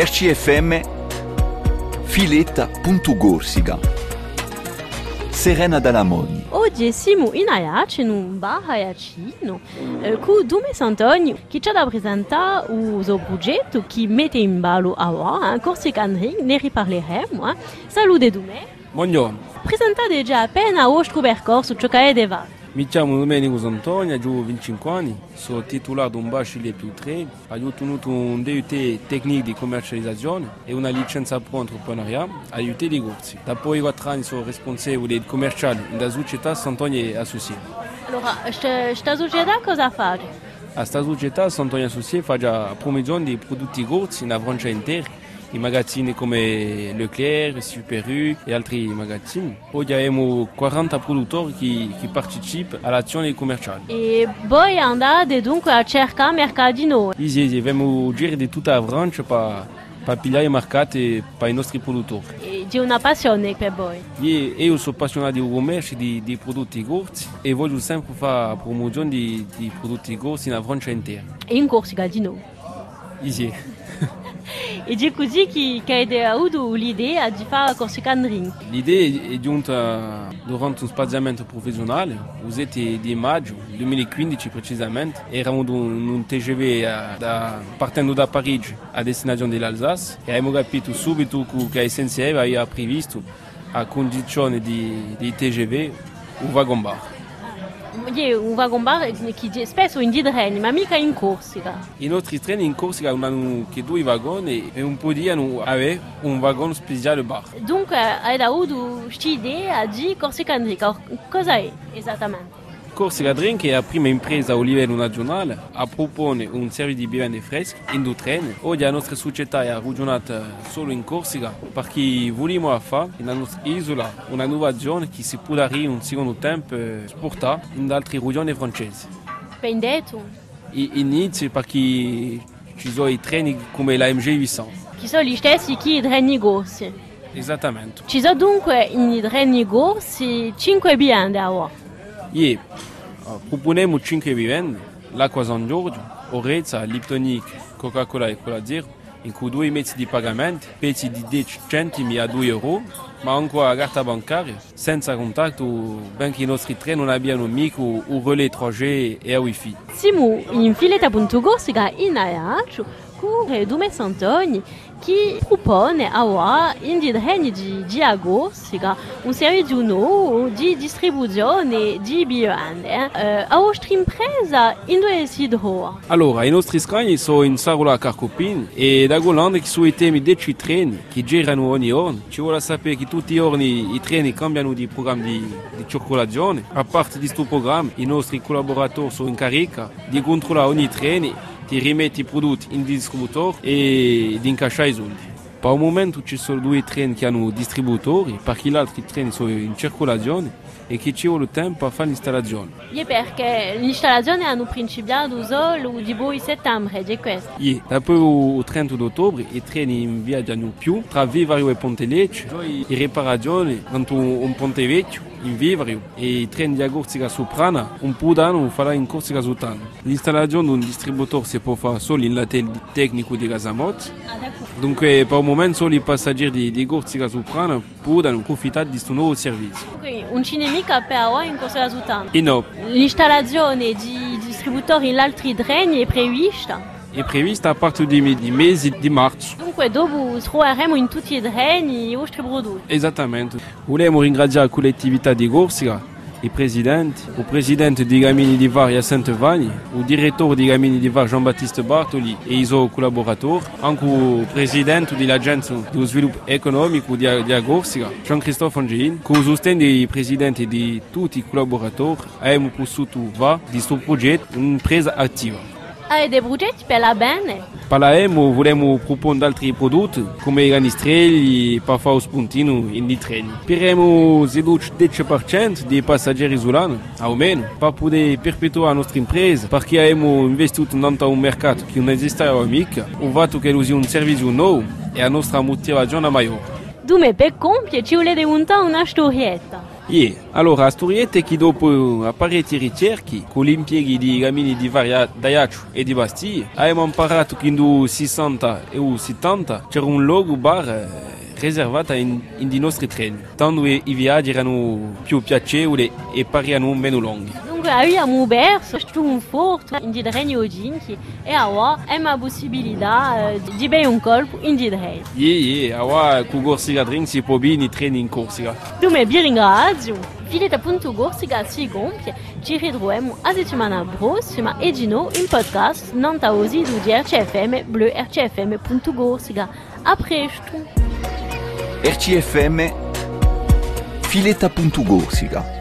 RCFM Filetta.Gorsica Serena Dalamoni Oggi siamo in Ayaci, in un bar ayacino, eh, con Dume Santoni, che ci ha da presentare? Un progetto che mette in ballo a voi, in Corsica Andring, ne riparleremo. Eh. Salute Dume. Buongiorno, Presentate già appena vostro percorso, ciò che. Mi chiamo Domenico Santoni, ho 25 anni, sono titolare di un bachelor più 3, ho ottenuto un DUT tecnico di commercializzazione e una licenza pro entreprenariat a UT di Gorzi. Dopo i 4 anni sono responsabile commerciale della società Santoni Associati. Allora, questa società cosa fa? A questa società Associati fa già promozione di prodotti Gorzi in Francia intera, in magazzini come Leclerc, Super U e altri magazzini. Oggi abbiamo 40 produttori che, che partecipano all'azione commerciale. E voi andate dunque a cercare mercati nuovi. Sì, sì, abbiamo giri di tutta la Francia per, pigliare mercati per i nostri produttori. E di una passione per voi? Io, io sono appassionato di commercio di, di prodotti corsi e voglio sempre fare promozione di, di prodotti corsi nella Francia intera. E in Corsica di nuovo. Sì. E così che, che avete avuto l'idea di fare Corsica Andring. L'idea è giunta durante un spaziamento professionale, il 7 di maggio 2015 precisamente. Eravamo in un, TGV eh, da- partendo da Parigi a destinazione dell'Alsace e abbiamo capito subito che SNCF aveva previsto a condizione di, di TGV un wagon bar. È un wagon bar che spesso in treni, ma mica in Corsica. I nostri treni in Corsica hanno che due vagoni e un po' di anni aveva un wagon speciale bar. Dunque avete avuto questa idea di Corsica Andring. Cosa è esattamente? Corsica Drink è la prima impresa a livello nazionale a proporre un servizio di bevande fresche in due treni. Oggi la nostra società è ragionata solo in Corsica perché vogliamo fare nella nostra isola una nuova zona che si può dare in un secondo tempo eh, esportare in altre regioni francesi. Ben detto. Inizio perché ci sono i treni come la MG 800. Che sono gli stessi che i treni grossi. Esattamente. Ci sono dunque in treni grossi 5 bevande a voi. E eh, proponiamo 5 vivende, l'acqua San Giorgio, Orezza, Liptonic, Coca-Cola e Cola Zero, in cui due mezzi di pagamento, pezzi di 10 centimi a 2 euro, ma anche la carta bancaria, senza contatto, benché i nostri treni non abbiano mica un relais 3G e a wifi. Siamo in filetta.gorsica in Ayacio con Dume Santoni che propone a voi in treni di, di Agorsica un servizio nuovo di distribuzione di bevande. Eh, a in dove si trova? Allora, i nostri scagni sono in Sarola Carcopin e da Golanda che sono i temi 10 treni che girano ogni giorno. Ci vuole sapere che tutti i giorni i treni cambiano di programma di, di circolazione. A parte di questo programma, i nostri collaboratori sono in carica di controllare ogni treno, di rimettere i prodotti in distributore e di incassare i soldi. Per il momento ci sono due treni che hanno distributori, perché gli altri treni sono in circolazione e che ci vuole tempo per fare l'installazione. È perché l'installazione hanno principiato solo di voi settembre, di questo. E dopo il 30 ottobre i treni in viaggiano più tra Vivario e Ponte Lecce, in riparazione tanto un Ponte Vecchio in Vivario e i treni di Agorzica Soprana un po' d'anno farà in Corsica Sotana. L'installazione di un distributore si può fare solo in latel tecnico di Gasamot, dunque per il momento solo i passeggeri di, di Gorzica Soprana possono approfittare di questo nuovo servizio. Quindi non c'è nemica per voi in Corsica Sutana. E no, L'installazione di distributori in altri treni è prevista? È prevista a parte di, di mesi di marzo. Dunque dopo troveremo in tutti i treni i vostri prodotti. Esattamente. Vogliamo ringraziare la collettività di Gorsica, il presidente, il presidente di Gamini di Var Jacente Vagni, il direttore di Gamini di Var Jean-Baptiste Bartoli e i suoi collaboratori, anche il presidente dell'Agenzia dello Sviluppo Economico di, di Gorsica, Jean-Christophe Angelin, con il sostegno dei presidenti e di tutti i collaboratori, abbiamo potuto fare di questo progetto un'impresa attiva. Avete progetti per la bene? Per la EMO vogliamo proporre altri prodotti come i ranistrelli per fare spuntino in di treni. Speriamo seduci 10% dei passeggeri isolani, almeno, per poter perpetuare la nostra impresa, perché abbiamo investito in un mercato che non esisteva mica, o fatto che usi un servizio nuovo e la nostra motivazione è maggiore. Dume per compiere ci volete montare una storietta. Ie, allora, a storiette che dopo apparecchi ricerche, con l'impiego di gamini di varia d'Aiaccio e di Bastiglie, abbiamo imparato che nel 60 e 70 c'era un logo bar eh, riservato in, in nostri treni, tanto i viaggi erano più piacevoli e meno lunghi. Dunque abbiamo aperto un forte in di regno oggi e ora è una possibilità eh, di bere un colpo in di regno. Ie, ie, ora con Corsica Drink si può bene i treni in Corsica. Dunque vi ringrazio. Fileta punto Corsica si compie, ci ritroviamo a settimana prossima e di nuovo in podcast RCFM bleu rcfm.gorsica. A presto! RCFM Fileta.Gorsica